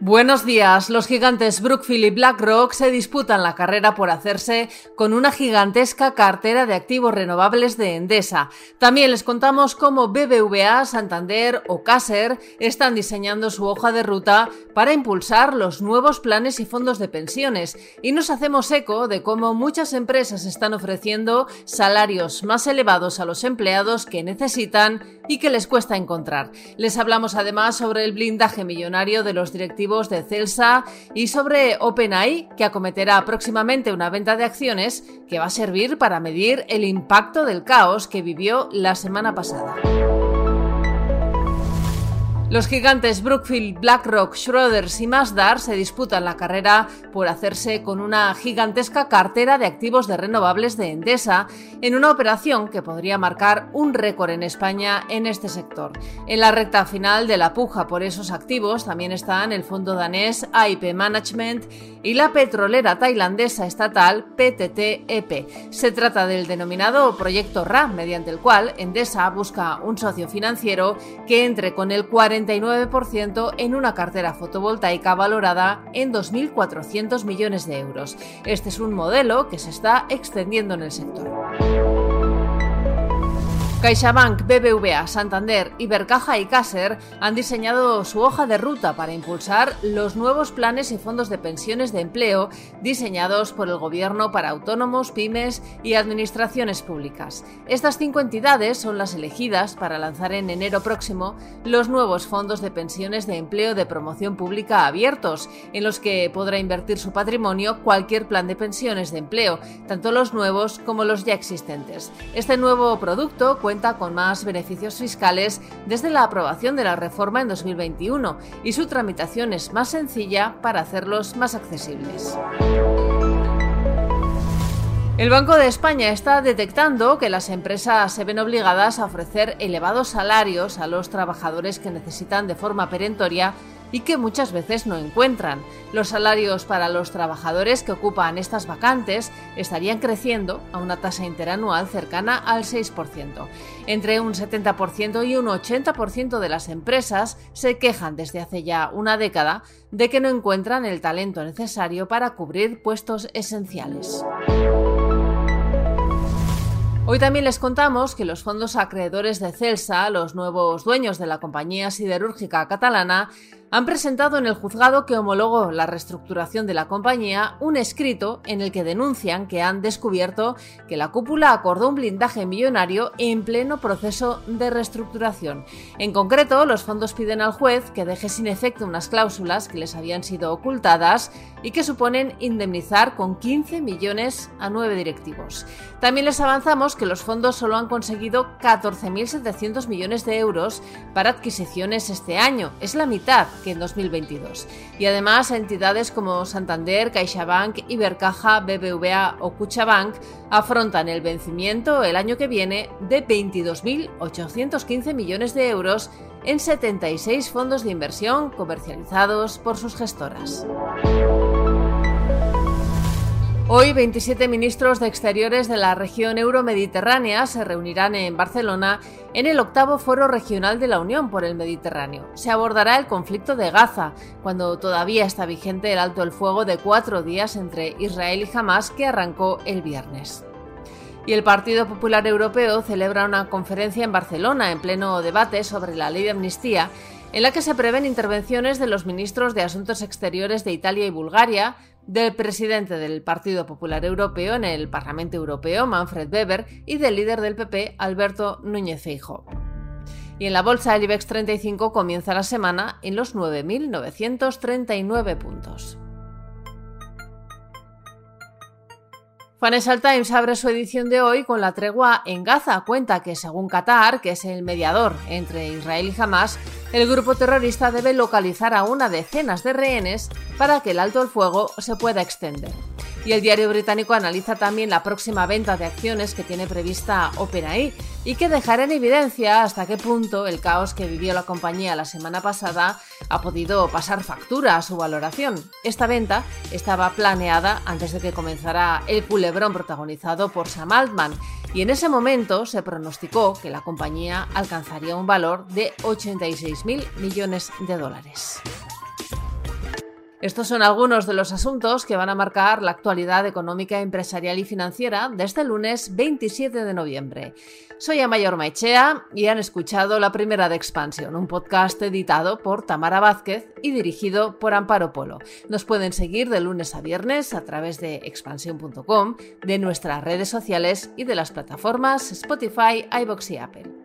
Buenos días. Los gigantes Brookfield y BlackRock se disputan la carrera por hacerse con una gigantesca cartera de activos renovables de Endesa. También les contamos cómo BBVA, Santander o Caser están diseñando su hoja de ruta para impulsar los nuevos planes y fondos de pensiones. Y nos hacemos eco de cómo muchas empresas están ofreciendo salarios más elevados a los empleados que necesitan y que les cuesta encontrar. Les hablamos además sobre el blindaje millonario de los directivos de Celsa y sobre OpenAI, que acometerá próximamente una venta de acciones que va a servir para medir el impacto del caos que vivió la semana pasada. Los gigantes Brookfield, BlackRock, Schroders y Masdar se disputan la carrera por hacerse con una gigantesca cartera de activos de renovables de Endesa en una operación que podría marcar un récord en España en este sector. En la recta final de la puja por esos activos también están el fondo danés AIP Management y la petrolera tailandesa estatal PTTEP. Se trata del denominado proyecto RA, mediante el cual Endesa busca un socio financiero que entre con el 40 en una cartera fotovoltaica valorada en 2.400 millones de euros. Este es un modelo que se está extendiendo en el sector. CaixaBank, BBVA, Santander, Ibercaja y Caser han diseñado su hoja de ruta para impulsar los nuevos planes y fondos de pensiones de empleo diseñados por el Gobierno para autónomos, pymes y administraciones públicas. Estas cinco entidades son las elegidas para lanzar en enero próximo los nuevos fondos de pensiones de empleo de promoción pública abiertos, en los que podrá invertir su patrimonio cualquier plan de pensiones de empleo, tanto los nuevos como los ya existentes. Este nuevo producto cuenta con más beneficios fiscales desde la aprobación de la reforma en 2021 y su tramitación es más sencilla para hacerlos más accesibles. El Banco de España está detectando que las empresas se ven obligadas a ofrecer elevados salarios a los trabajadores que necesitan de forma perentoria y que muchas veces no encuentran. Los salarios para los trabajadores que ocupan estas vacantes estarían creciendo a una tasa interanual cercana al 6%. Entre un 70% y un 80% de las empresas se quejan desde hace ya una década de que no encuentran el talento necesario para cubrir puestos esenciales. Hoy también les contamos que los fondos acreedores de Celsa, los nuevos dueños de la compañía siderúrgica catalana, han presentado en el juzgado que homologó la reestructuración de la compañía un escrito en el que denuncian que han descubierto que la cúpula acordó un blindaje millonario en pleno proceso de reestructuración. En concreto, los fondos piden al juez que deje sin efecto unas cláusulas que les habían sido ocultadas y que suponen indemnizar con 15 millones a nueve directivos. También les avanzamos que los fondos solo han conseguido 14.700 millones de euros para adquisiciones este año. Es la mitad en 2022. Y además entidades como Santander, CaixaBank, Ibercaja, BBVA o Cuchabank afrontan el vencimiento el año que viene de 22.815 millones de euros en 76 fondos de inversión comercializados por sus gestoras. Hoy 27 ministros de Exteriores de la región euromediterránea se reunirán en Barcelona en el octavo foro regional de la Unión por el Mediterráneo. Se abordará el conflicto de Gaza, cuando todavía está vigente el alto el fuego de cuatro días entre Israel y Hamas que arrancó el viernes. Y el Partido Popular Europeo celebra una conferencia en Barcelona en pleno debate sobre la ley de amnistía en la que se prevén intervenciones de los ministros de Asuntos Exteriores de Italia y Bulgaria, del presidente del Partido Popular Europeo en el Parlamento Europeo, Manfred Weber, y del líder del PP, Alberto Núñez Feijóo. Y en la bolsa del IBEX 35 comienza la semana en los 9.939 puntos. Financial Times abre su edición de hoy con la tregua en Gaza. Cuenta que, según Qatar, que es el mediador entre Israel y Hamas, el grupo terrorista debe localizar a una decenas de rehenes para que el alto el fuego se pueda extender. Y el diario británico analiza también la próxima venta de acciones que tiene prevista OpenAI y que dejará en evidencia hasta qué punto el caos que vivió la compañía la semana pasada ha podido pasar factura a su valoración. Esta venta estaba planeada antes de que comenzara el culebrón protagonizado por Sam Altman y en ese momento se pronosticó que la compañía alcanzaría un valor de 86.000 millones de dólares. Estos son algunos de los asuntos que van a marcar la actualidad económica, empresarial y financiera de este lunes 27 de noviembre. Soy Amayor Maichea y han escuchado La Primera de Expansión, un podcast editado por Tamara Vázquez y dirigido por Amparo Polo. Nos pueden seguir de lunes a viernes a través de expansión.com, de nuestras redes sociales y de las plataformas Spotify, iBox y Apple.